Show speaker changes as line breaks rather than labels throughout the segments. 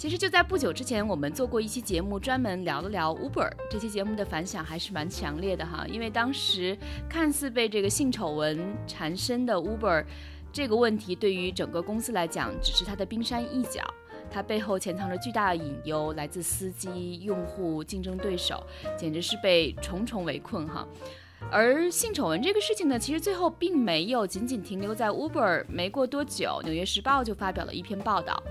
其实就在不久之前，我们做过一期节目，专门聊了聊 Uber。这期节目的反响还是蛮强烈的哈，因为当时看似被这个性丑闻缠身的 Uber，这个问题对于整个公司来讲只是它的冰山一角，它背后潜藏着巨大的隐忧，来自司机、用户、竞争对手，简直是被重重围困哈。而性丑闻这个事情呢，其实最后并没有仅仅停留在 Uber，没过多久，《纽约时报》就发表了一篇报道。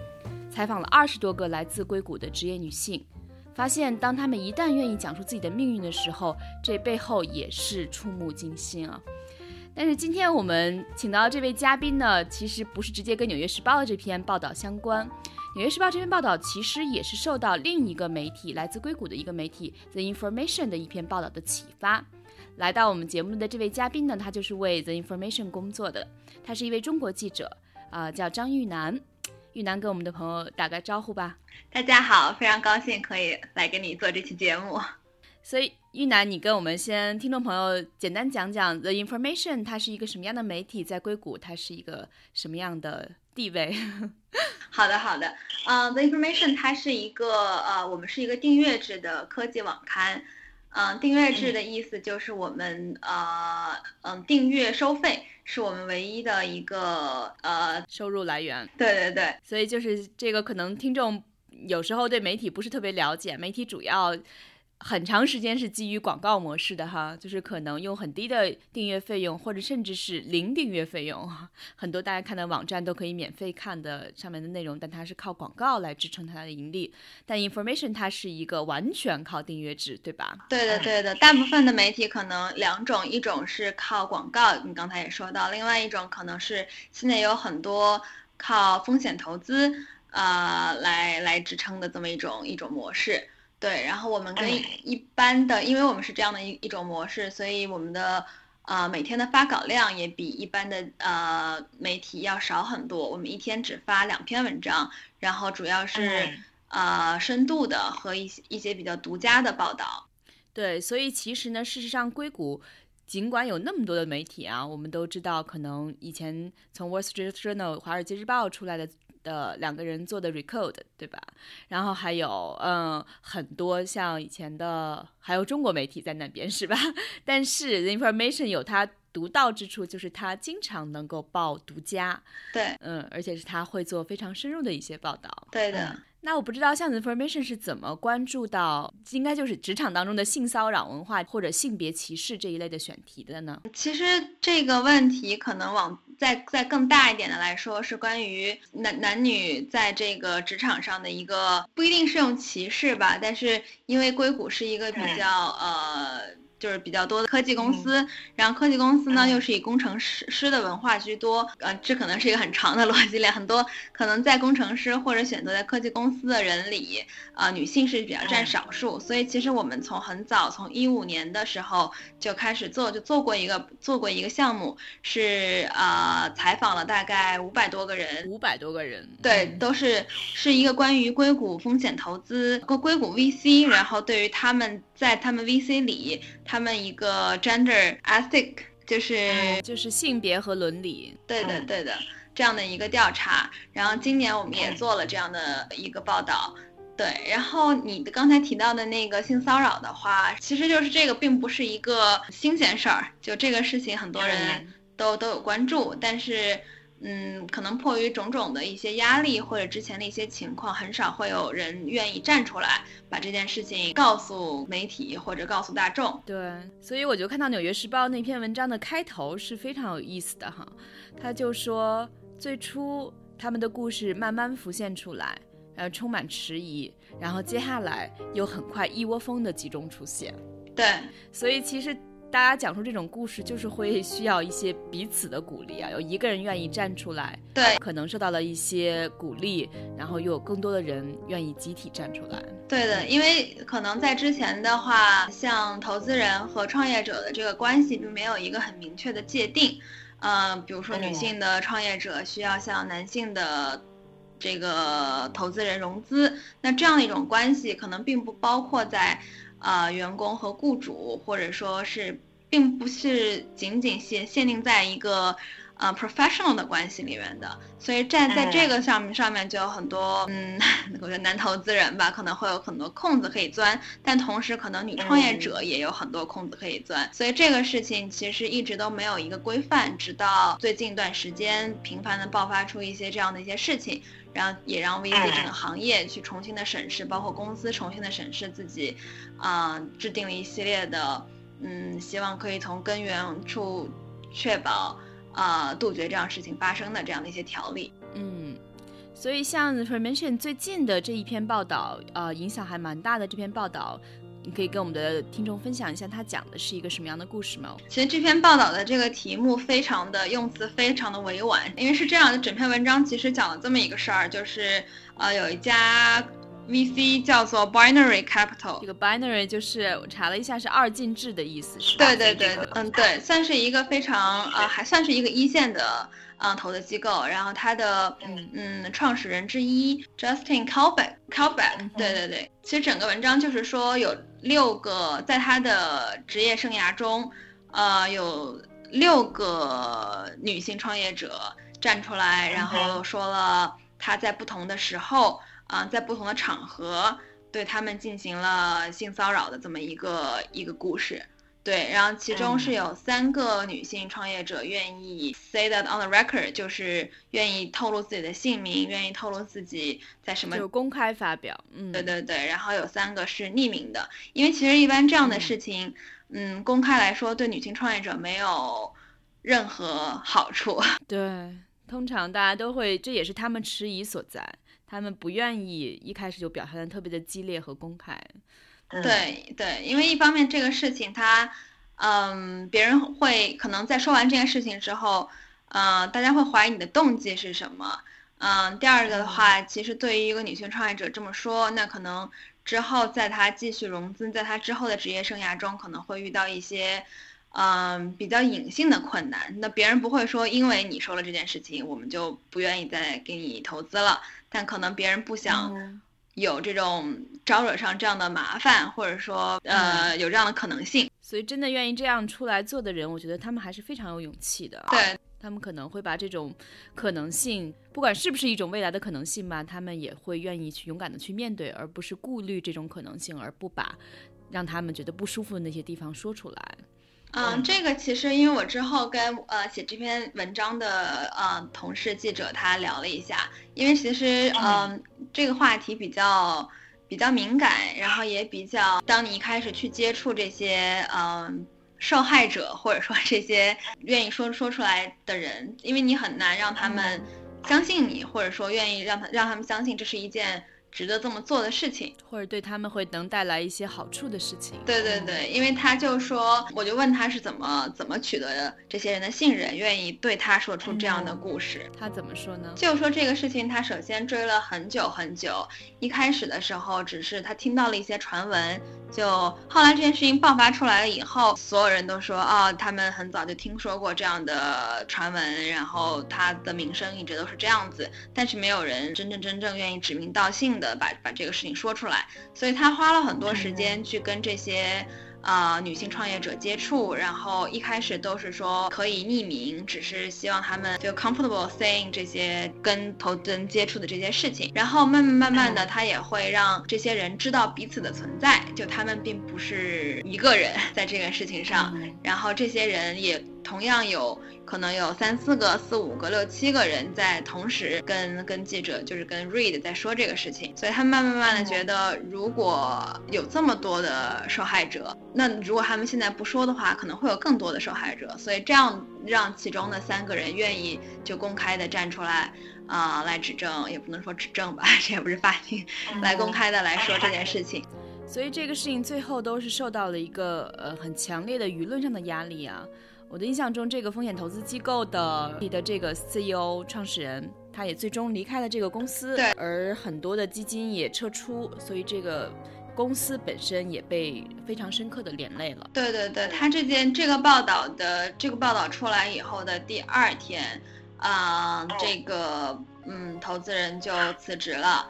采访了二十多个来自硅谷的职业女性，发现当她们一旦愿意讲述自己的命运的时候，这背后也是触目惊心啊。但是今天我们请到这位嘉宾呢，其实不是直接跟《纽约时报》的这篇报道相关，《纽约时报》这篇报道其实也是受到另一个媒体来自硅谷的一个媒体 The Information 的一篇报道的启发。来到我们节目的这位嘉宾呢，他就是为 The Information 工作的，他是一位中国记者，啊，叫张玉楠。玉楠跟我们的朋友打个招呼吧。
大家好，非常高兴可以来跟你做这期节目。
所以玉楠，你跟我们先听众朋友简单讲讲 The Information，它是一个什么样的媒体，在硅谷它是一个什么样的地位？
好的，好的。呃，The Information 它是一个呃，我们是一个订阅制的科技网刊。嗯，订阅制的意思就是我们呃嗯订阅收费是我们唯一的一个呃
收入来源。
对对对，
所以就是这个可能听众有时候对媒体不是特别了解，媒体主要。很长时间是基于广告模式的哈，就是可能用很低的订阅费用，或者甚至是零订阅费用，很多大家看的网站都可以免费看的上面的内容，但它是靠广告来支撑它的盈利。但 information 它是一个完全靠订阅制，对吧？
对的，对的。大部分的媒体可能两种，一种是靠广告，你刚才也说到，另外一种可能是现在有很多靠风险投资呃来来支撑的这么一种一种模式。对，然后我们跟一般的，因为我们是这样的一一种模式，所以我们的呃每天的发稿量也比一般的呃媒体要少很多。我们一天只发两篇文章，然后主要是呃深度的和一些一些比较独家的报道。
对，所以其实呢，事实上硅谷尽管有那么多的媒体啊，我们都知道，可能以前从 Wall Street Journal 华尔街日报出来的。呃两个人做的 record，对吧？然后还有嗯很多像以前的，还有中国媒体在那边是吧？但是 the information 有它独到之处，就是他经常能够报独家，
对，
嗯，而且是他会做非常深入的一些报道，
对的。
那我不知道像 information 是怎么关注到，应该就是职场当中的性骚扰文化或者性别歧视这一类的选题的呢？
其实这个问题可能往再再更大一点的来说，是关于男男女在这个职场上的一个不一定是用歧视吧，但是因为硅谷是一个比较呃。就是比较多的科技公司，然后科技公司呢又是以工程师师的文化居多，呃，这可能是一个很长的逻辑链，很多可能在工程师或者选择在科技公司的人里，呃，女性是比较占少数，所以其实我们从很早，从一五年的时候就开始做，就做过一个做过一个项目，是呃采访了大概五百多个人，
五百多个人，
对，都是是一个关于硅谷风险投资，硅硅谷 VC，然后对于他们在他们 VC 里。他们一个 gender ethic 就是
就是性别和伦理，
对的对的这样的一个调查，然后今年我们也做了这样的一个报道，对，然后你的刚才提到的那个性骚扰的话，其实就是这个并不是一个新鲜事儿，就这个事情很多人都都有关注，但是。嗯，可能迫于种种的一些压力或者之前的一些情况，很少会有人愿意站出来把这件事情告诉媒体或者告诉大众。
对，所以我就看到《纽约时报》那篇文章的开头是非常有意思的哈，他就说最初他们的故事慢慢浮现出来，然后充满迟疑，然后接下来又很快一窝蜂的集中出现。
对，
所以其实。大家讲述这种故事，就是会需要一些彼此的鼓励啊，有一个人愿意站出来，
对，
可能受到了一些鼓励，然后又有更多的人愿意集体站出来。
对的，因为可能在之前的话，像投资人和创业者的这个关系并没有一个很明确的界定，呃，比如说女性的创业者需要向男性的。这个投资人融资，那这样的一种关系可能并不包括在，呃，员工和雇主，或者说是，并不是仅仅限限定在一个。呃，professional 的关系里面的，所以站在这个上面上面就有很多，嗯，我觉得男投资人吧，可能会有很多空子可以钻，但同时可能女创业者也有很多空子可以钻，所以这个事情其实一直都没有一个规范，直到最近一段时间频繁的爆发出一些这样的一些事情，然后也让 VC 整个行业去重新的审视，包括公司重新的审视自己，啊，制定了一系列的，嗯，希望可以从根源处确保。呃，杜绝这样事情发生的这样的一些条例。
嗯，所以像 f r m e n t i o n 最近的这一篇报道，呃，影响还蛮大的。这篇报道，你可以跟我们的听众分享一下，它讲的是一个什么样的故事吗？
其实这篇报道的这个题目非常的用词非常的委婉，因为是这样的，整篇文章其实讲了这么一个事儿，就是呃，有一家。VC 叫做 Binary Capital，
这个 Binary 就是我查了一下是二进制的意思，是
吧？对对对，嗯对，算是一个非常呃还算是一个一线的嗯投的机构，然后它的嗯嗯创始人之一 Justin Calbeck Calbeck，对对对，其实整个文章就是说有六个在他的职业生涯中，呃有六个女性创业者站出来，然后说了他在不同的时候。啊，在不同的场合对他们进行了性骚扰的这么一个一个故事，对，然后其中是有三个女性创业者愿意 say that on the record，就是愿意透露自己的姓名，愿意透露自己在什么
就公开发表，嗯，
对对对，然后有三个是匿名的，因为其实一般这样的事情，嗯，公开来说对女性创业者没有任何好处，
对，通常大家都会，这也是他们迟疑所在。他们不愿意一开始就表现的特别的激烈和公开，
对对，因为一方面这个事情他，嗯，别人会可能在说完这件事情之后，嗯，大家会怀疑你的动机是什么，嗯，第二个的话，其实对于一个女性创业者这么说，那可能之后在她继续融资，在她之后的职业生涯中可能会遇到一些。嗯，比较隐性的困难，那别人不会说，因为你说了这件事情，我们就不愿意再给你投资了。但可能别人不想有这种招惹上这样的麻烦，或者说，呃，有这样的可能性。
所以，真的愿意这样出来做的人，我觉得他们还是非常有勇气的。
对
他们可能会把这种可能性，不管是不是一种未来的可能性吧，他们也会愿意去勇敢的去面对，而不是顾虑这种可能性，而不把让他们觉得不舒服的那些地方说出来。
嗯，这个其实因为我之后跟呃写这篇文章的呃同事记者他聊了一下，因为其实嗯。这个话题比较比较敏感，然后也比较，当你一开始去接触这些嗯受害者或者说这些愿意说说出来的人，因为你很难让他们相信你，或者说愿意让他让他们相信这是一件。值得这么做的事情，
或者对他们会能带来一些好处的事情。
对对对，因为他就说，我就问他是怎么怎么取得这些人的信任，愿意对他说出这样的故事。
他怎么说呢？
就说这个事情，他首先追了很久很久，一开始的时候只是他听到了一些传闻，就后来这件事情爆发出来了以后，所有人都说哦，他们很早就听说过这样的传闻，然后他的名声一直都是这样子，但是没有人真正真正愿意指名道姓。的把把这个事情说出来，所以他花了很多时间去跟这些呃女性创业者接触，然后一开始都是说可以匿名，只是希望他们 feel comfortable saying 这些跟投资人接触的这些事情，然后慢慢慢慢的，他也会让这些人知道彼此的存在，就他们并不是一个人在这个事情上，然后这些人也同样有。可能有三四个、四五个、六七个人在同时跟跟记者，就是跟 Read 在说这个事情，所以他们慢慢慢的觉得，如果有这么多的受害者，那如果他们现在不说的话，可能会有更多的受害者，所以这样让其中的三个人愿意就公开的站出来，啊，来指证，也不能说指证吧，这也不是法庭，来公开的来说这件事情。
所以这个事情最后都是受到了一个呃很强烈的舆论上的压力啊。我的印象中，这个风险投资机构的你的这个 CEO 创始人，他也最终离开了这个公司，
对，
而很多的基金也撤出，所以这个公司本身也被非常深刻的连累了。
对对对，他这件这个报道的这个报道出来以后的第二天，啊，这个嗯投资人就辞职了，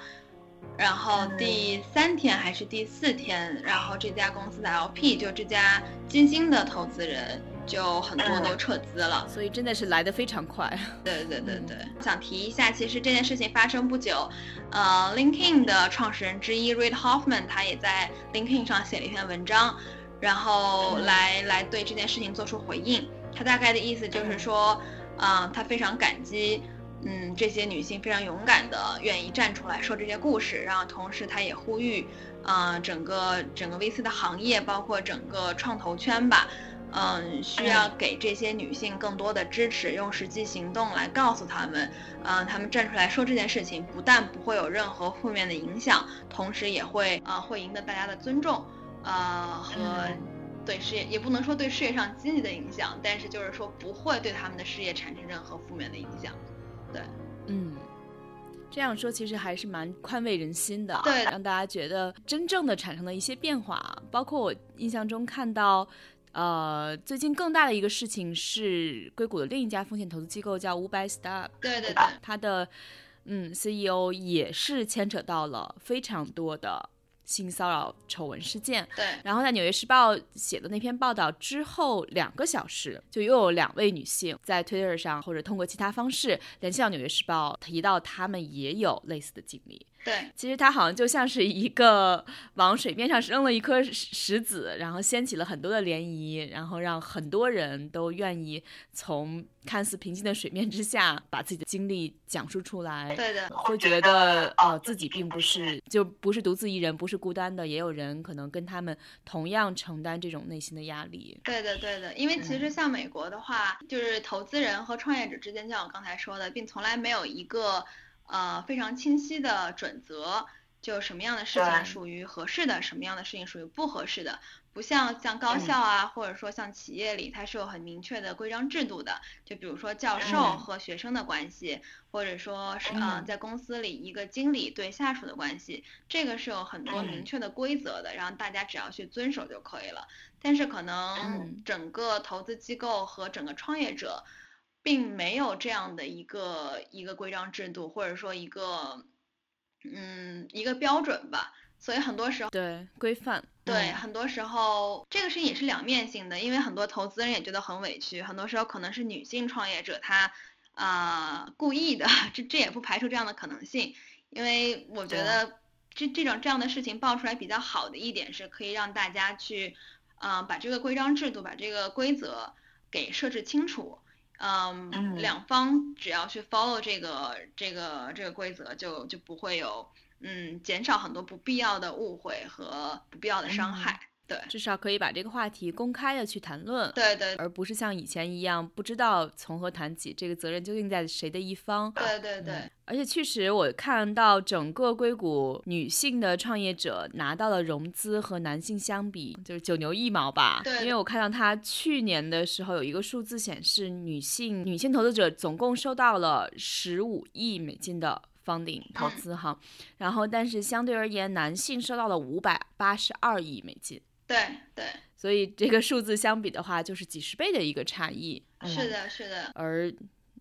然后第三天还是第四天，然后这家公司的 LP 就这家金星的投资人。就很多都撤资了，
所以真的是来的非常快。
对对对对，想提一下，其实这件事情发生不久，呃，LinkedIn 的创始人之一 Reid Hoffman 他也在 LinkedIn 上写了一篇文章，然后来来对这件事情做出回应。他大概的意思就是说，啊，他非常感激，嗯，这些女性非常勇敢的愿意站出来说这些故事，然后同时他也呼吁，啊，整个整个 VC 的行业，包括整个创投圈吧。嗯，需要给这些女性更多的支持，用实际行动来告诉她们，嗯，她们站出来说这件事情，不但不会有任何负面的影响，同时也会呃会赢得大家的尊重，呃和对事业也不能说对事业上积极的影响，但是就是说不会对他们的事业产生任何负面的影响，对，
嗯，这样说其实还是蛮宽慰人心的，
对，
让大家觉得真正的产生了一些变化，包括我印象中看到。呃，最近更大的一个事情是，硅谷的另一家风险投资机构叫五百 Star，
对对对，
它的嗯 CEO 也是牵扯到了非常多的。性骚扰丑闻事件，
对。
然后在《纽约时报》写的那篇报道之后两个小时，就又有两位女性在 Twitter 上或者通过其他方式联系到《纽约时报》，提到她们也有类似的经历。
对，
其实它好像就像是一个往水面上扔了一颗石子，然后掀起了很多的涟漪，然后让很多人都愿意从看似平静的水面之下把自己的经历讲述出来。
对的，
会觉得呃自己并不是就不是独自一人，不是孤单的，也有人可能跟他们同样承担这种内心的压力。
对的，对的，因为其实像美国的话，就是投资人和创业者之间，像我刚才说的，并从来没有一个。呃，非常清晰的准则，就什么样的事情属于合适的，什么样的事情属于不合适的，不像像高校啊，或者说像企业里，它是有很明确的规章制度的。就比如说教授和学生的关系，或者说是呃，在公司里一个经理对下属的关系，这个是有很多明确的规则的，然后大家只要去遵守就可以了。但是可能整个投资机构和整个创业者。并没有这样的一个一个规章制度，或者说一个嗯一个标准吧，所以很多时候
对规范
对很多时候这个事情也是两面性的，因为很多投资人也觉得很委屈，很多时候可能是女性创业者她啊故意的，这这也不排除这样的可能性，因为我觉得这这种这样的事情爆出来比较好的一点是可以让大家去啊把这个规章制度把这个规则给设置清楚。嗯，两方只要去 follow 这个这个这个规则，就就不会有嗯减少很多不必要的误会和不必要的伤害。对，
至少可以把这个话题公开的去谈论，
对对，
而不是像以前一样不知道从何谈起，这个责任究竟在谁的一方？
对对对，
而且确实我看到整个硅谷女性的创业者拿到了融资和男性相比就是九牛一毛吧？
对，
因为我看到他去年的时候有一个数字显示，女性女性投资者总共收到了十五亿美金的 funding 投资哈，然后但是相对而言，男性收到了五百八十二亿美金。
对对，
所以这个数字相比的话，就是几十倍的一个差异。
是的，是的。
而，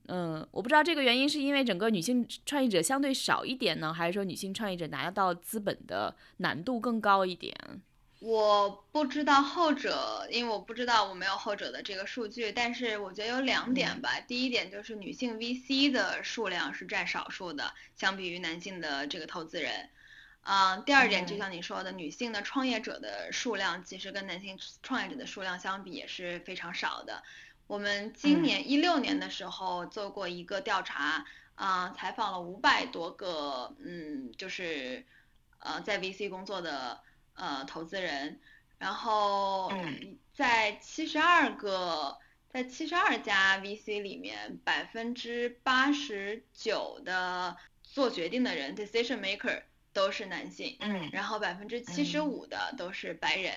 嗯，我不知道这个原因是因为整个女性创业者相对少一点呢，还是说女性创业者拿到资本的难度更高一点？
我不知道后者，因为我不知道我没有后者的这个数据。但是我觉得有两点吧。第一点就是女性 VC 的数量是占少数的，相比于男性的这个投资人。嗯，第二点就像你说的，女性的创业者的数量其实跟男性创业者的数量相比也是非常少的。我们今年一六年的时候做过一个调查，啊，采访了五百多个，嗯，就是呃在 VC 工作的呃投资人，然后在七十二个，在七十二家 VC 里面，百分之八十九的做决定的人 decision maker。都是男性，
嗯，
然后百分之七十五的都是白人。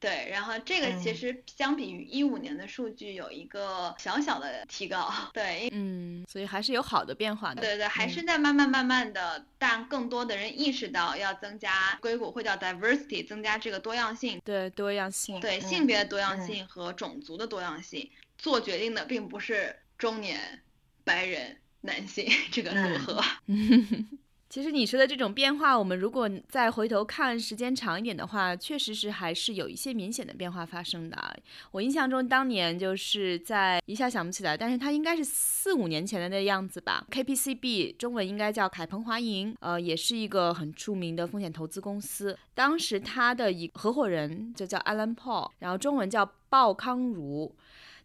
对，然后这个其实相比于一五年的数据有一个小小的提高，对，
嗯，所以还是有好的变化的。
对对，还是在慢慢慢慢的，但更多的人意识到要增加硅谷会叫 diversity，增加这个多样性，
对多样性，
对性别的多样性和种族的多样性，做决定的并不是中年白人男性 这个组合。
其实你说的这种变化，我们如果再回头看时间长一点的话，确实是还是有一些明显的变化发生的。我印象中当年就是在一下想不起来，但是它应该是四五年前的那样子吧。KPCB 中文应该叫凯鹏华盈，呃，也是一个很著名的风险投资公司。当时他的一合伙人就叫 Alan Paul，然后中文叫鲍康如，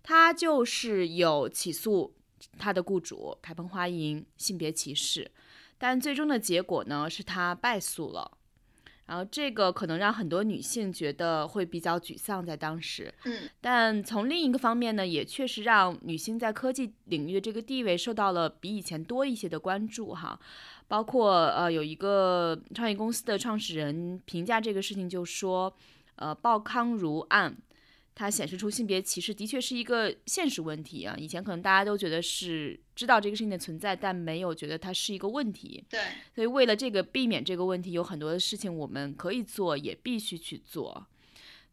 他就是有起诉他的雇主凯鹏华盈性别歧视。但最终的结果呢，是他败诉了，然后这个可能让很多女性觉得会比较沮丧，在当时。
嗯，
但从另一个方面呢，也确实让女性在科技领域的这个地位受到了比以前多一些的关注哈。包括呃，有一个创业公司的创始人评价这个事情就说，呃，鲍康如案。它显示出性别歧视的确是一个现实问题啊！以前可能大家都觉得是知道这个事情的存在，但没有觉得它是一个问题。
对，
所以为了这个避免这个问题，有很多的事情我们可以做，也必须去做。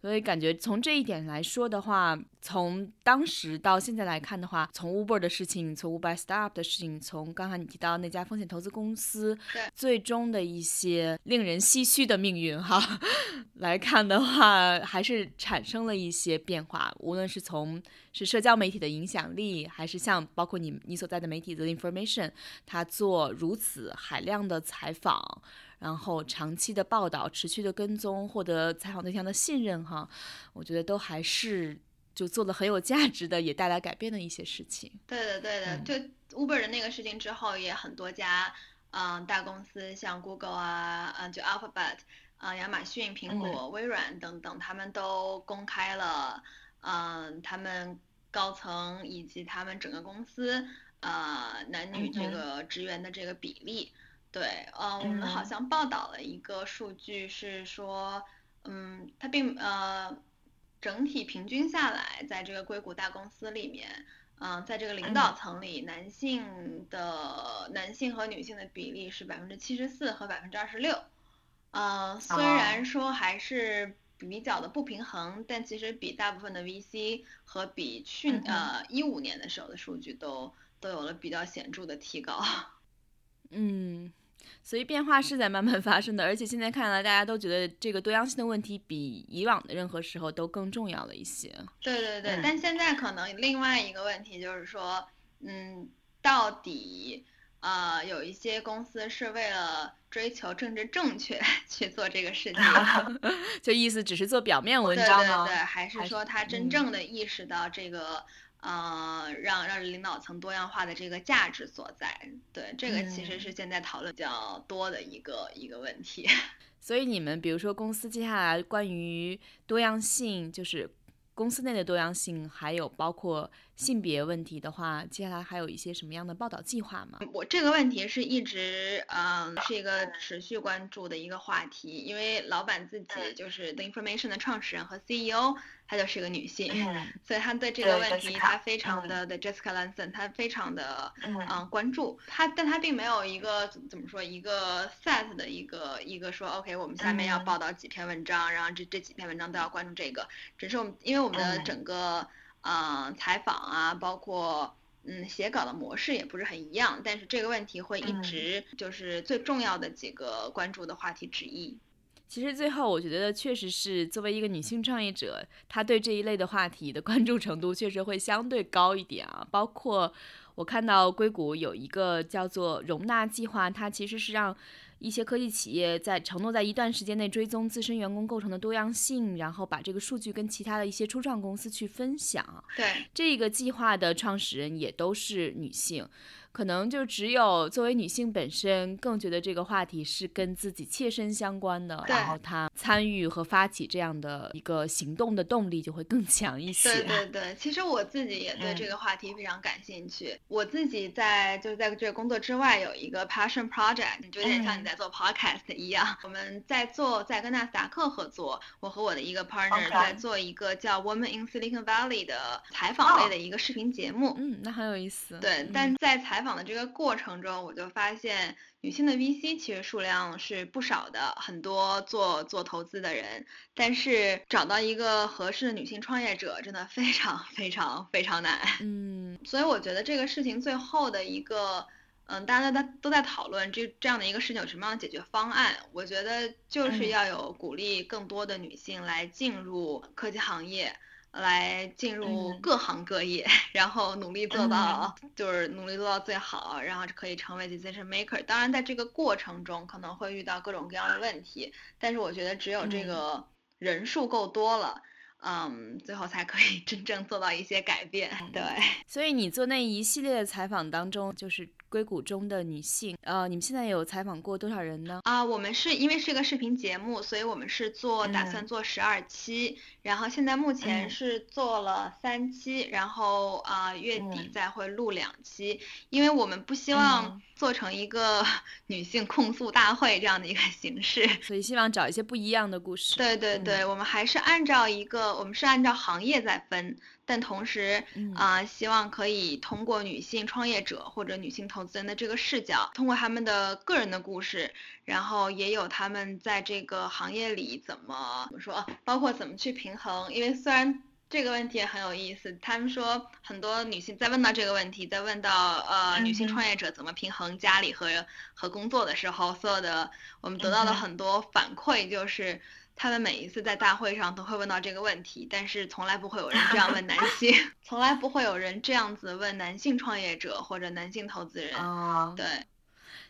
所以感觉从这一点来说的话，从当时到现在来看的话，从 Uber 的事情，从 Uber Startup 的事情，从刚才你提到那家风险投资公司，最终的一些令人唏嘘的命运哈 来看的话，还是产生了一些变化。无论是从是社交媒体的影响力，还是像包括你你所在的媒体的 Information，它做如此海量的采访。然后长期的报道、持续的跟踪、获得采访对象的信任，哈，我觉得都还是就做了很有价值的，也带来改变的一些事情。
对的，对的，就 Uber 的那个事情之后，也很多家嗯大公司，像 Google 啊，嗯就 Alphabet，啊亚马逊、苹果、微软等等，他们都公开了嗯他们高层以及他们整个公司呃男女这个职员的这个比例。对，嗯，我们好像报道了一个数据，是说，嗯，它并呃，整体平均下来，在这个硅谷大公司里面，嗯，在这个领导层里，男性的男性和女性的比例是百分之七十四和百分之二十六，嗯，虽然说还是比较的不平衡，但其实比大部分的 VC 和比去呃一五年的时候的数据都都有了比较显著的提高，
嗯。所以变化是在慢慢发生的，而且现在看来，大家都觉得这个多样性的问题比以往的任何时候都更重要了一些。
对对对，但现在可能另外一个问题就是说，嗯，到底呃有一些公司是为了追求政治正确 去做这个事情，
就意思只是做表面文章
吗？对对对，还是说他真正的意识到这个？呃，让让领导层多样化的这个价值所在，对这个其实是现在讨论比较多的一个一个问题。
所以你们比如说公司接下来关于多样性，就是公司内的多样性，还有包括性别问题的话，接下来还有一些什么样的报道计划吗？
我这个问题是一直嗯是一个持续关注的一个话题，因为老板自己就是 The Information 的创始人和 CEO。她就是一个女性，所以她对这个问题，她非常的的 Jessica Lanson，她非常的嗯关注。她，但她并没有一个怎么说一个 set 的一个一个说 OK，我们下面要报道几篇文章，然后这这几篇文章都要关注这个。只是我们因为我们的整个嗯采访啊，包括嗯写稿的模式也不是很一样，但是这个问题会一直就是最重要的几个关注的话题之一。
其实最后，我觉得确实是作为一个女性创业者，她对这一类的话题的关注程度确实会相对高一点啊。包括我看到硅谷有一个叫做容纳计划，它其实是让一些科技企业在承诺在一段时间内追踪自身员工构成的多样性，然后把这个数据跟其他的一些初创公司去分享。
对，
这个计划的创始人也都是女性。可能就只有作为女性本身更觉得这个话题是跟自己切身相关的，然后她参与和发起这样的一个行动的动力就会更强一些。
对对对，其实我自己也对这个话题非常感兴趣。我自己在就是在这个工作之外有一个 passion project，就有点像你在做 podcast 一样。我们在做在跟纳斯达克合作，我和我的一个 partner 在做一个叫 Woman in Silicon Valley 的采访类的一个视频节目。
嗯，那很有意思。
对，但在采访的这个过程中，我就发现女性的 VC 其实数量是不少的，很多做做投资的人，但是找到一个合适的女性创业者真的非常非常非常难。
嗯，
所以我觉得这个事情最后的一个，嗯，大家都在都在讨论这这样的一个事情有什么样的解决方案。我觉得就是要有鼓励更多的女性来进入科技行业。来进入各行各业，然后努力做到，就是努力做到最好，然后可以成为 decision maker。当然，在这个过程中可能会遇到各种各样的问题，但是我觉得只有这个人数够多了，嗯，最后才可以 真正做到一些改变。对，
所以你做那一系列的采访当中，就是。硅谷中的女性，呃，你们现在有采访过多少人呢？
啊，我们是因为是一个视频节目，所以我们是做打算做十二期，然后现在目前是做了三期，然后啊月底再会录两期，因为我们不希望做成一个 女性控诉大会这样的一个 形式，
所以希望找一些不一样的故事。
对对对，我们还是按照一个，我们是按照行业在分。但同时啊，希望可以通过女性创业者或者女性投资人的这个视角，通过他们的个人的故事，然后也有他们在这个行业里怎么怎么说，包括怎么去平衡。因为虽然这个问题也很有意思，他们说很多女性在问到这个问题，在问到呃女性创业者怎么平衡家里和和工作的时候，所有的我们得到的很多反馈就是。他们每一次在大会上都会问到这个问题，但是从来不会有人这样问男性，从来不会有人这样子问男性创业者或者男性投资人。
啊，
对，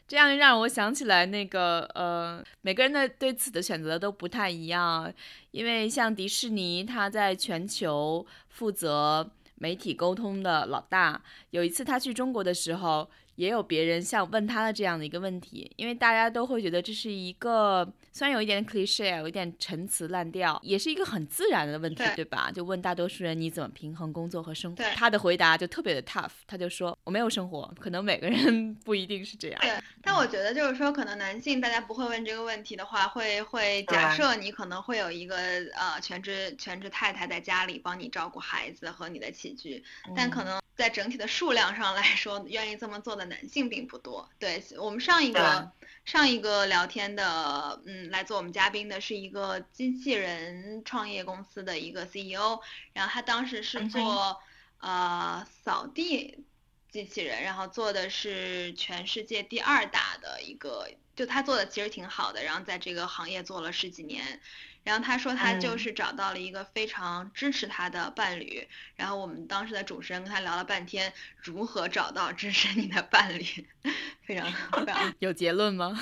这样让我想起来那个呃，每个人的对此的选择都不太一样，因为像迪士尼，他在全球负责媒体沟通的老大，有一次他去中国的时候。也有别人像问他的这样的一个问题，因为大家都会觉得这是一个虽然有一点 cliche，有一点陈词滥调，也是一个很自然的问题，对吧？就问大多数人你怎么平衡工作和生活？他的回答就特别的 tough，他就说我没有生活。可能每个人不一定是这样。
对，但我觉得就是说，可能男性大家不会问这个问题的话，会会假设你可能会有一个呃全职全职太太在家里帮你照顾孩子和你的起居，但可能。在整体的数量上来说，愿意这么做的男性并不多。对我们上一个上一个聊天的，嗯，来做我们嘉宾的是一个机器人创业公司的一个 CEO，然后他当时是做呃扫地机器人，然后做的是全世界第二大的一个，就他做的其实挺好的，然后在这个行业做了十几年。然后他说他就是找到了一个非常支持他的伴侣，然后我们当时的主持人跟他聊了半天如何找到支持你的伴侣，非常非常
有结论吗？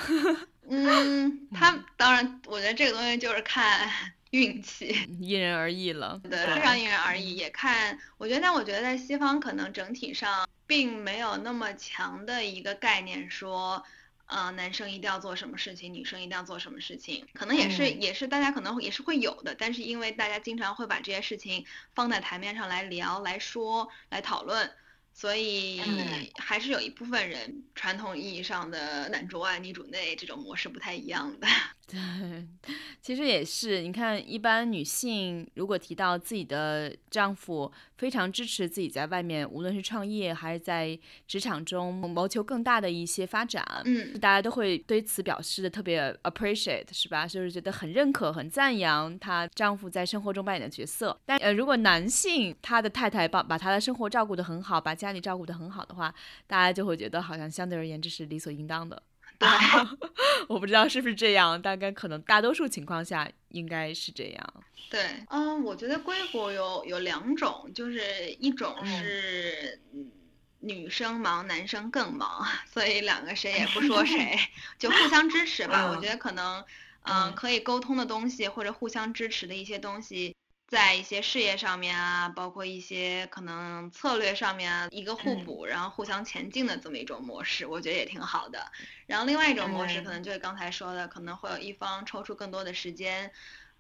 嗯，他当然，我觉得这个东西就是看运气，
因人而异了。
对，非常因人而异，也看我觉得，但我觉得在西方可能整体上并没有那么强的一个概念说。呃，男生一定要做什么事情，女生一定要做什么事情，可能也是也是大家可能也是会有的，但是因为大家经常会把这些事情放在台面上来聊、来说、来讨论，所以还是有一部分人传统意义上的男主外女主内这种模式不太一样的。
对，其实也是。你看，一般女性如果提到自己的丈夫非常支持自己在外面，无论是创业还是在职场中谋求更大的一些发展，
嗯，
大家都会对此表示的特别 appreciate，是吧？就是觉得很认可、很赞扬她丈夫在生活中扮演的角色。但呃，如果男性他的太太把把他的生活照顾得很好，把家里照顾得很好的话，大家就会觉得好像相对而言这是理所应当的。
对
我不知道是不是这样，大概可能大多数情况下应该是这样。
对，嗯，我觉得硅谷有有两种，就是一种是女生忙，男生更忙，所以两个谁也不说 谁，就互相支持吧。我觉得可能，嗯，可以沟通的东西或者互相支持的一些东西。在一些事业上面啊，包括一些可能策略上面啊，一个互补，然后互相前进的这么一种模式，我觉得也挺好的。然后另外一种模式可能就是刚才说的，可能会有一方抽出更多的时间，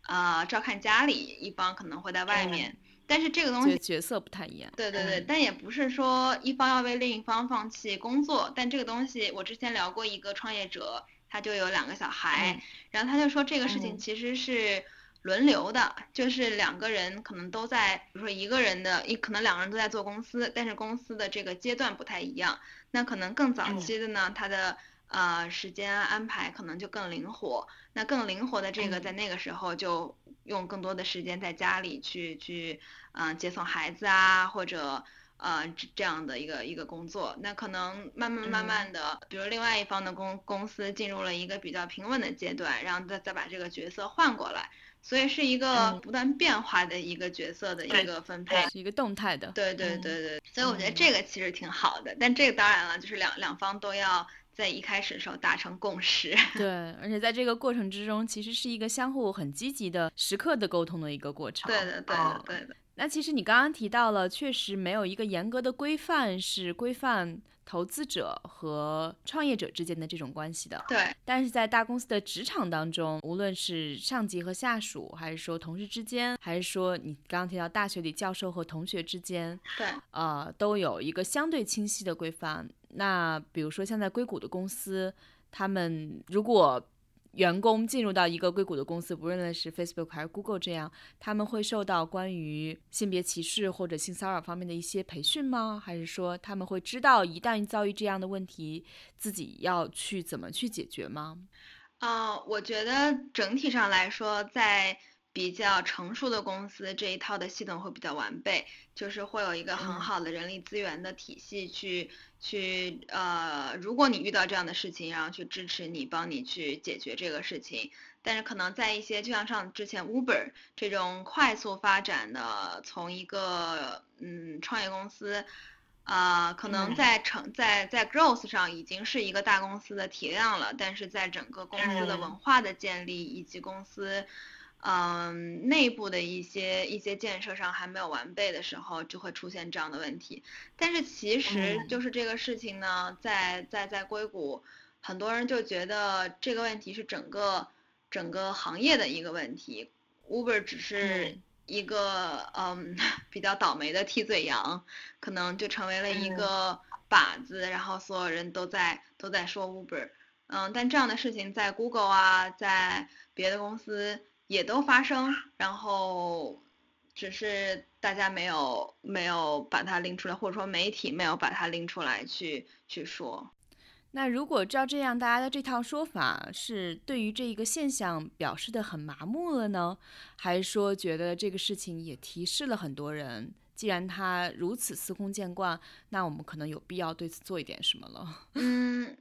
啊，照看家里，一方可能会在外面。但是这个东西
角色不太一样。
对对对，但也不是说一方要为另一方放弃工作。但这个东西，我之前聊过一个创业者，他就有两个小孩，然后他就说这个事情其实是。轮流的，就是两个人可能都在，比如说一个人的，一可能两个人都在做公司，但是公司的这个阶段不太一样。那可能更早期的呢，他的呃时间安排可能就更灵活。那更灵活的这个，在那个时候就用更多的时间在家里去去嗯接送孩子啊，或者呃这样的一个一个工作。那可能慢慢慢慢的，比如另外一方的公公司进入了一个比较平稳的阶段，然后再再把这个角色换过来。所以是一个不断变化的一个角色的一个分配，
是一个动态的。
对对对对，所以我觉得这个其实挺好的，但这个当然了，就是两两方都要在一开始的时候达成共识。
对，而且在这个过程之中，其实是一个相互很积极的时刻的沟通的一个过程。
对的，对的，对的。
那其实你刚刚提到了，确实没有一个严格的规范是规范。投资者和创业者之间的这种关系的，
对。
但是在大公司的职场当中，无论是上级和下属，还是说同事之间，还是说你刚刚提到大学里教授和同学之间，
对，
呃，都有一个相对清晰的规范。那比如说像在硅谷的公司，他们如果员工进入到一个硅谷的公司，不论是 Facebook 还是 Google 这样，他们会受到关于性别歧视或者性骚扰方面的一些培训吗？还是说他们会知道一旦遭遇这样的问题，自己要去怎么去解决吗？
啊，我觉得整体上来说，在比较成熟的公司，这一套的系统会比较完备，就是会有一个很好的人力资源的体系去。去呃，如果你遇到这样的事情，然后去支持你，帮你去解决这个事情。但是可能在一些，就像上之前 Uber 这种快速发展的，从一个嗯创业公司，啊，可能在成在在 growth 上已经是一个大公司的体量了，但是在整个公司的文化的建立以及公司。嗯，内部的一些一些建设上还没有完备的时候，就会出现这样的问题。但是其实就是这个事情呢，在在在硅谷，很多人就觉得这个问题是整个整个行业的一个问题，Uber 只是一个嗯 比较倒霉的替罪羊，可能就成为了一个靶子，然后所有人都在都在说 Uber。嗯，但这样的事情在 Google 啊，在别的公司。也都发生，然后只是大家没有没有把它拎出来，或者说媒体没有把它拎出来去去说。
那如果照这样，大家的这套说法是对于这一个现象表示的很麻木了呢，还是说觉得这个事情也提示了很多人？既然他如此司空见惯，那我们可能有必要对此做一点什么了？
嗯，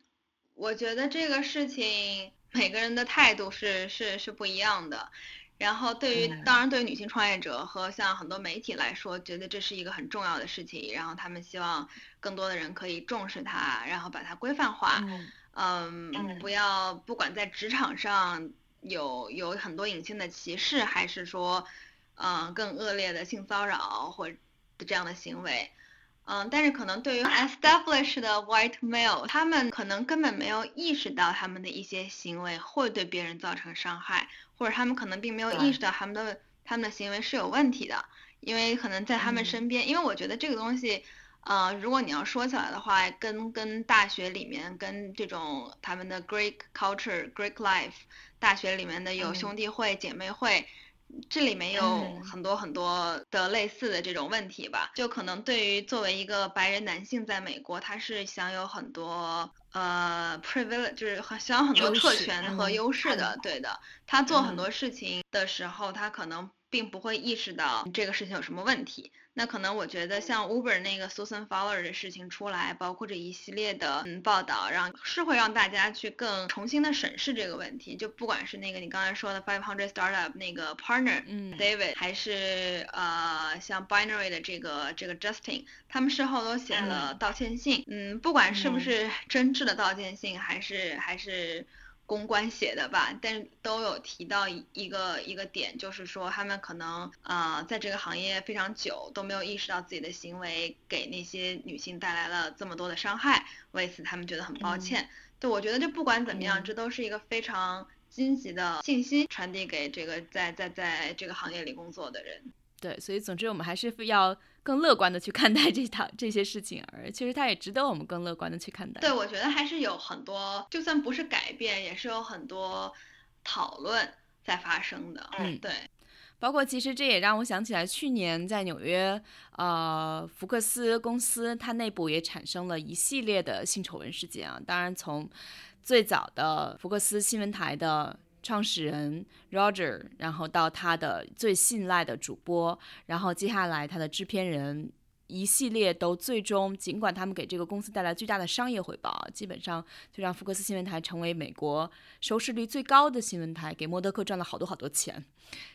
我觉得这个事情。每个人的态度是是是不一样的，然后对于当然对于女性创业者和像很多媒体来说，觉得这是一个很重要的事情，然后他们希望更多的人可以重视它，然后把它规范化，嗯，不要不管在职场上有有很多隐性的歧视，还是说，嗯，更恶劣的性骚扰或这样的行为。嗯，但是可能对于 established 的 white male，他们可能根本没有意识到他们的一些行为会对别人造成伤害，或者他们可能并没有意识到他们的他们的行为是有问题的，因为可能在他们身边，因为我觉得这个东西，呃，如果你要说起来的话，跟跟大学里面跟这种他们的 Greek culture Greek life，大学里面的有兄弟会姐妹会。这里面有很多很多的类似的这种问题吧，就可能对于作为一个白人男性在美国，他是享有很多呃 privilege，就是享有很多特权和优势的，对的。他做很多事情的时候，他可能并不会意识到这个事情有什么问题。那可能我觉得像 Uber 那个 Susan Fowler 的事情出来，包括这一系列的嗯报道，让是会让大家去更重新的审视这个问题。就不管是那个你刚才说的 Five Hundred Startup 那个 partner，嗯，David，还是呃像 Binary 的这个这个 Justin，他们事后都写了道歉信。嗯，不管是不是真挚的道歉信，还是还是公关写的吧，但是都有提到一个一个点，就是说他们可能呃在这个行业非常久，都没有意识到自己的行为给那些女性带来了这么多的伤害，为此他们觉得很抱歉。对，我觉得这不管怎么样，这都是一个非常积极的信息传递给这个在在在这个行业里工作的人。
对，所以总之我们还是要更乐观的去看待这套这些事情，而其实它也值得我们更乐观的去看待。
对，我觉得还是有很多，就算不是改变，也是有很多讨论在发生的。嗯，对。
包括其实这也让我想起来，去年在纽约，呃，福克斯公司它内部也产生了一系列的性丑闻事件啊。当然，从最早的福克斯新闻台的。创始人 Roger，然后到他的最信赖的主播，然后接下来他的制片人，一系列都最终，尽管他们给这个公司带来巨大的商业回报，基本上就让福克斯新闻台成为美国收视率最高的新闻台，给默多克赚了好多好多钱。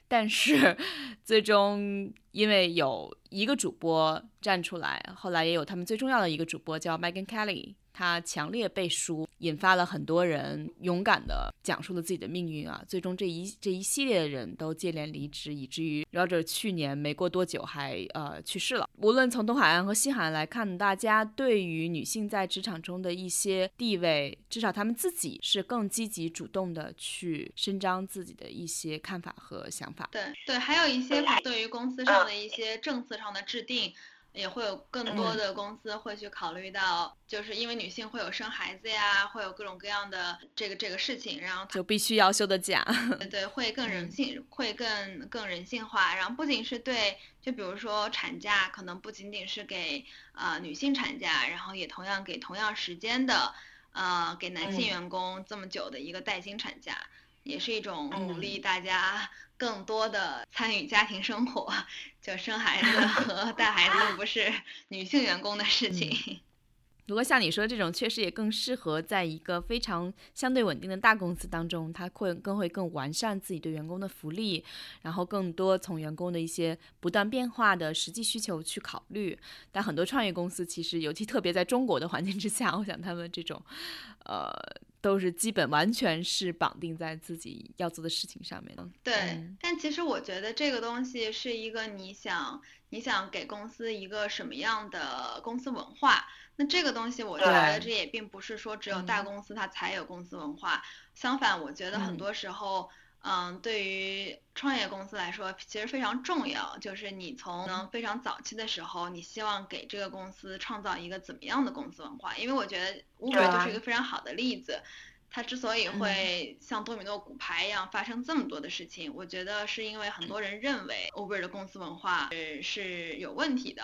但是 最终因为有一个主播站出来，后来也有他们最重要的一个主播叫 Megan Kelly。他强烈背书，引发了很多人勇敢的讲述了自己的命运啊！最终这一这一系列的人都接连离职，以至于 Roger 去年没过多久还呃去世了。无论从东海岸和西海岸来看，大家对于女性在职场中的一些地位，至少他们自己是更积极主动的去伸张自己的一些看法和想法。
对对，还有一些对于公司上的一些政策上的制定。也会有更多的公司会去考虑到，就是因为女性会有生孩子呀，会有各种各样的这个这个事情，然后
就必须要休的假。
对，会更人性，会更更人性化。然后不仅是对，就比如说产假，可能不仅仅是给呃女性产假，然后也同样给同样时间的呃给男性员工这么久的一个带薪产假。也是一种鼓励大家更多的参与家庭生活，就生孩子和带孩子又不是女性员工的事情。
如果像你说这种，确实也更适合在一个非常相对稳定的大公司当中，它会更会更完善自己对员工的福利，然后更多从员工的一些不断变化的实际需求去考虑。但很多创业公司其实，尤其特别在中国的环境之下，我想他们这种，呃。都是基本完全是绑定在自己要做的事情上面的。
对，但其实我觉得这个东西是一个你想你想给公司一个什么样的公司文化。那这个东西我觉得这也并不是说只有大公司它才有公司文化，相反，我觉得很多时候。嗯，对于创业公司来说，其实非常重要。就是你从非常早期的时候，你希望给这个公司创造一个怎么样的公司文化？因为我觉得 Uber 就是一个非常好的例子。它之所以会像多米诺骨牌一样发生这么多的事情，我觉得是因为很多人认为 Uber 的公司文化是是有问题的，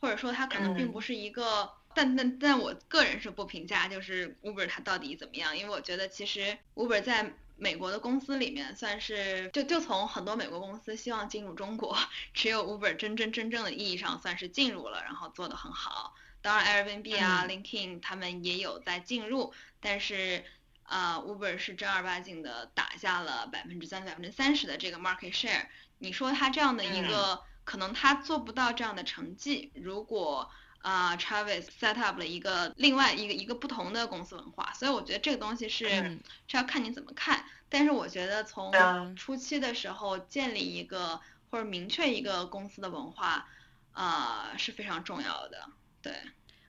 或者说它可能并不是一个。但但但我个人是不评价，就是 Uber 它到底怎么样？因为我觉得其实 Uber 在美国的公司里面算是就就从很多美国公司希望进入中国，只有 Uber 真真真正的意义上算是进入了，然后做得很好。当然 Airbnb 啊，LinkedIn 他们也有在进入，但是啊 Uber 是正儿八经的打下了百分之三百分之三十的这个 market share。你说他这样的一个可能他做不到这样的成绩，如果啊，Travis set up 了一个另外一个一个不同的公司文化，所以我觉得这个东西是是要看你怎么看。但是我觉得从初期的时候建立一个或者明确一个公司的文化，啊是非常重要的。对，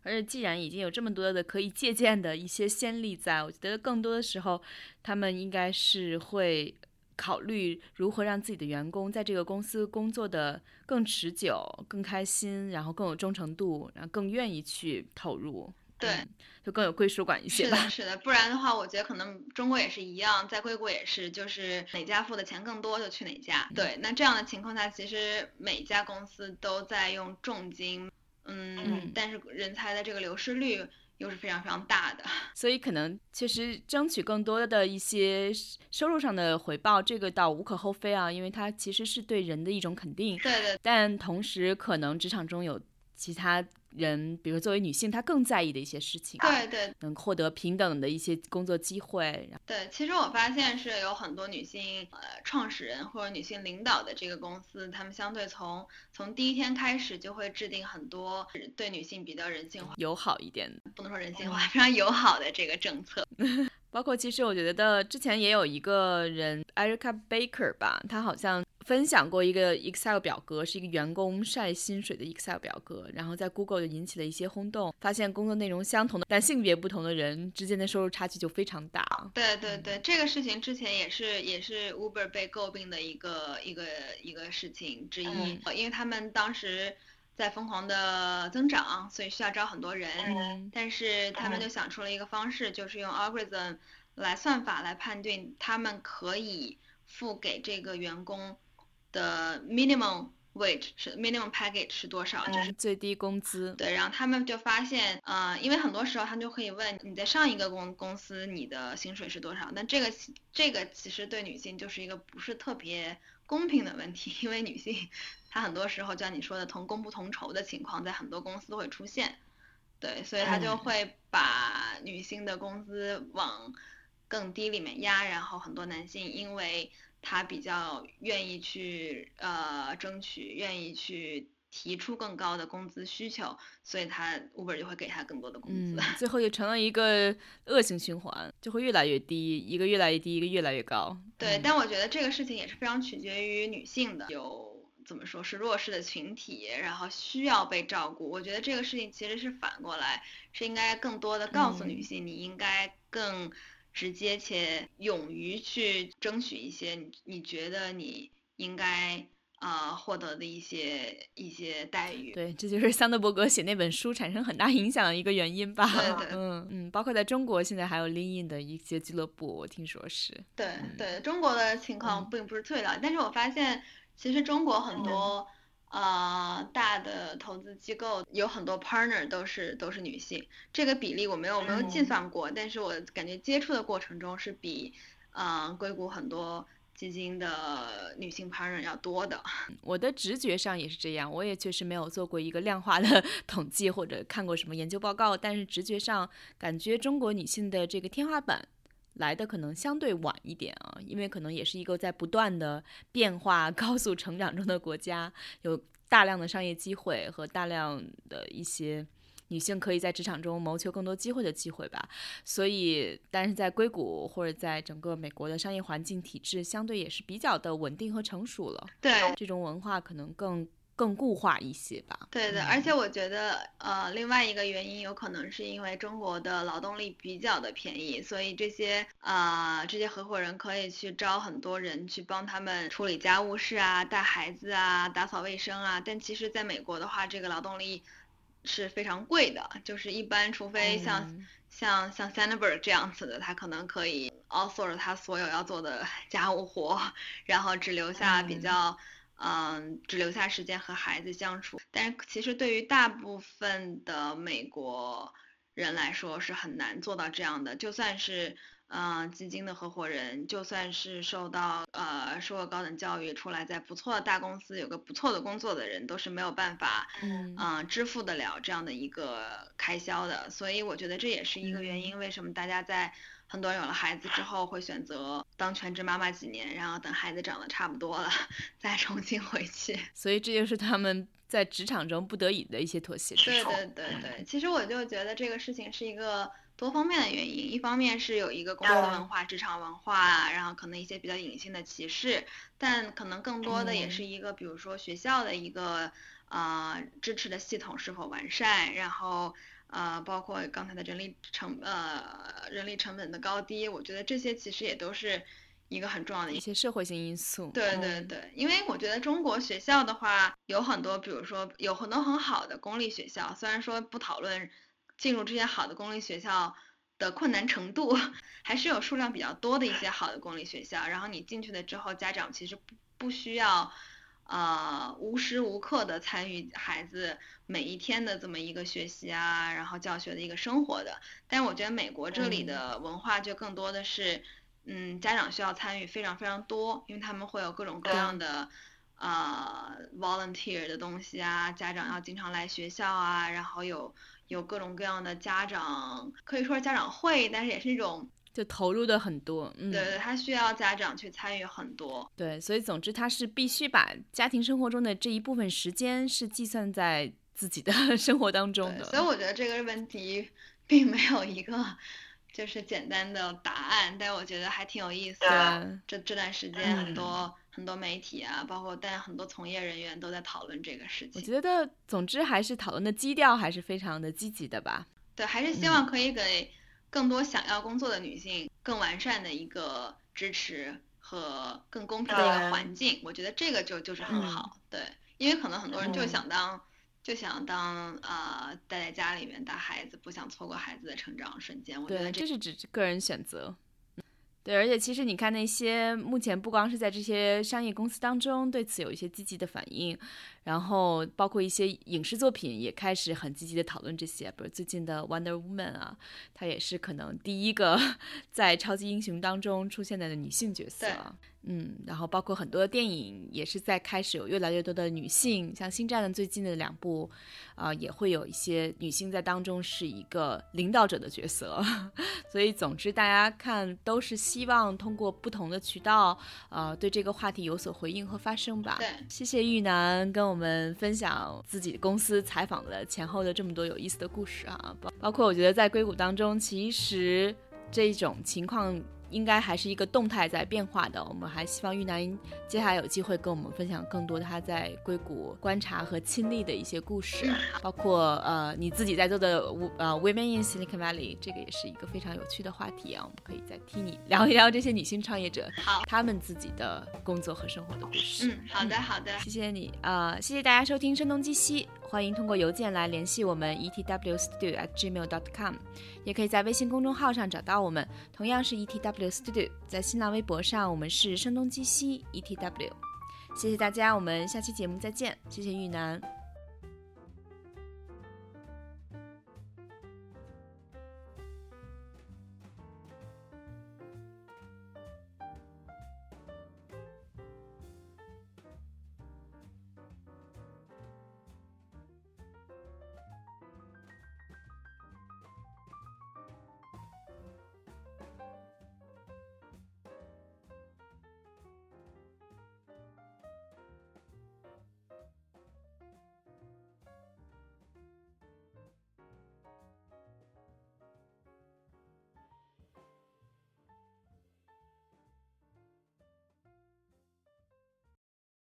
而且既然已经有这么多的可以借鉴的一些先例在，我觉得更多的时候他们应该是会。考虑如何让自己的员工在这个公司工作的更持久、更开心，然后更有忠诚度，然后更愿意去投入，
对，
就更有归属感一些吧。
是的，是的，不然的话，我觉得可能中国也是一样，在硅谷也是，就是哪家付的钱更多就去哪家。对，那这样的情况下，其实每家公司都在用重金，嗯，但是人才的这个流失率。又是非常非常大的，
所以可能确实争取更多的一些收入上的回报，这个倒无可厚非啊，因为它其实是对人的一种肯定。
对对。
但同时，可能职场中有其他。人，比如作为女性，她更在意的一些事情，
对对，
能获得平等的一些工作机会。
对，其实我发现是有很多女性呃创始人或者女性领导的这个公司，他们相对从从第一天开始就会制定很多对女性比较人性化、
友好一点，
不能说人性化，非常友好的这个政策。
包括其实我觉得之前也有一个人，Erica Baker 吧，她好像分享过一个 Excel 表格，是一个员工晒薪水的 Excel 表格，然后在 Google 就引起了一些轰动，发现工作内容相同的，但性别不同的人之间的收入差距就非常大。
对对对，这个事情之前也是也是 Uber 被诟病的一个一个一个事情之一，因为他们当时。在疯狂的增长，所以需要招很多人。但是他们就想出了一个方式，就是用 algorithm 来算法来判定他们可以付给这个员工的 minimum wage 是 minimum package 是多少，就是
最低工资。
对，然后他们就发现，呃，因为很多时候他们就可以问你在上一个公公司你的薪水是多少，但这个这个其实对女性就是一个不是特别公平的问题，因为女性。她很多时候，就像你说的，同工不同酬的情况，在很多公司都会出现，对，所以他就会把女性的工资往更低里面压，然后很多男性因为他比较愿意去呃争取，愿意去提出更高的工资需求，所以他 Uber 就会给他更多的工资，
最后就成了一个恶性循环，就会越来越低，一个越来越低，一个越来越高。
对，但我觉得这个事情也是非常取决于女性的，有。怎么说是弱势的群体，然后需要被照顾。我觉得这个事情其实是反过来，是应该更多的告诉女性，你应该更直接且勇于去争取一些你你觉得你应该啊获得的一些一些待遇。
对，这就是桑德伯格写那本书产生很大影响的一个原因吧。
对 对，
嗯嗯，包括在中国现在还有 Lean 的一些俱乐部，我听说是。
对对，中国的情况并不是特别了，但是我发现。其实中国很多呃大的投资机构有很多 partner 都是都是女性，这个比例我没有没有计算过，但是我感觉接触的过程中是比嗯硅谷很多基金的女性 partner 要多的。
我的直觉上也是这样，我也确实没有做过一个量化的 统计或者看过什么研究报告，但是直觉上感觉中国女性的这个天花板。来的可能相对晚一点啊，因为可能也是一个在不断的变化、高速成长中的国家，有大量的商业机会和大量的一些女性可以在职场中谋求更多机会的机会吧。所以，但是在硅谷或者在整个美国的商业环境体制，相对也是比较的稳定和成熟了。
对，
这种文化可能更。更固化一些吧。
对的，而且我觉得，呃，另外一个原因有可能是因为中国的劳动力比较的便宜，所以这些啊，这些合伙人可以去招很多人去帮他们处理家务事啊、带孩子啊、打扫卫生啊。但其实，在美国的话，这个劳动力是非常贵的，就是一般，除非像像像 Sandberg 这样子的，他可能可以 outsource 他所有要做的 家务活，然后只留下比较。嗯，只留下时间和孩子相处，但是其实对于大部分的美国人来说是很难做到这样的。就算是嗯基金的合伙人，就算是受到呃受过高等教育出来在不错的大公司有个不错的工作的人，都是没有办法嗯支付得了这样的一个开销的。所以我觉得这也是一个原因，为什么大家在。很多人有了孩子之后会选择当全职妈妈几年，然后等孩子长得差不多了 再重新回去。
所以这就是他们在职场中不得已的一些妥协。
对对对对，其实我就觉得这个事情是一个多方面的原因，一方面是有一个公司文化、职场文化，然后可能一些比较隐性的歧视，但可能更多的也是一个，比如说学校的一个呃支持的系统是否完善，然后。呃，包括刚才的人力成呃人力成本的高低，我觉得这些其实也都是一个很重要的
一些社会性因素。
对对对，因为我觉得中国学校的话有很多，比如说有很多很好的公立学校，虽然说不讨论进入这些好的公立学校的困难程度，还是有数量比较多的一些好的公立学校。然后你进去了之后，家长其实不不需要。呃，无时无刻的参与孩子每一天的这么一个学习啊，然后教学的一个生活的。但是我觉得美国这里的文化就更多的是，嗯，家长需要参与非常非常多，因为他们会有各种各样的呃 volunteer 的东西啊，家长要经常来学校啊，然后有有各种各样的家长，可以说是家长会，但是也是一种。
就投入的很多，嗯，
对对，他需要家长去参与很多，
对，所以总之他是必须把家庭生活中的这一部分时间是计算在自己的 生活当中的，
所以我觉得这个问题 并没有一个就是简单的答案，但我觉得还挺有意思的。这这段时间很多很多媒体啊，包括但很多从业人员都在讨论这个事情。
我觉得，总之还是讨论的基调还是非常的积极的吧。
对，还是希望可以给更多想要工作的女性更完善的一个支持和更公平的一个环境。我觉得这个就就是很好。对，因为可能很多人就想当。就想当呃待在家里面带孩子，不想错过孩子的成长瞬间。我觉得
这是指个人选择。对，而且其实你看那些目前不光是在这些商业公司当中对此有一些积极的反应，然后包括一些影视作品也开始很积极的讨论这些。比如最近的 Wonder Woman 啊，她也是可能第一个 在超级英雄当中出现的女性角色。嗯，然后包括很多电影也是在开始有越来越多的女性，像《星战》的最近的两部，啊，也会有一些女性在当中是一个领导者的角色。所以，总之大家看都是希望通过不同的渠道，呃，对这个话题有所回应和发声吧。
对，
谢谢玉楠跟我们分享自己公司采访的前后的这么多有意思的故事啊，包包括我觉得在硅谷当中，其实这种情况。应该还是一个动态在变化的。我们还希望玉楠接下来有机会跟我们分享更多他在硅谷观察和亲历的一些故事，包括呃你自己在做的呃 Women in Silicon Valley，这个也是一个非常有趣的话题啊。我们可以再听你聊一聊这些女性创业者，
好，
他们自己的工作和生活的故事。
嗯，好的，好的，
谢谢你啊，谢谢大家收听《声东击西》。欢迎通过邮件来联系我们 etwstudio@gmail.com，也可以在微信公众号上找到我们，同样是 etwstudio。在新浪微博上，我们是声东击西 etw。谢谢大家，我们下期节目再见。谢谢玉楠。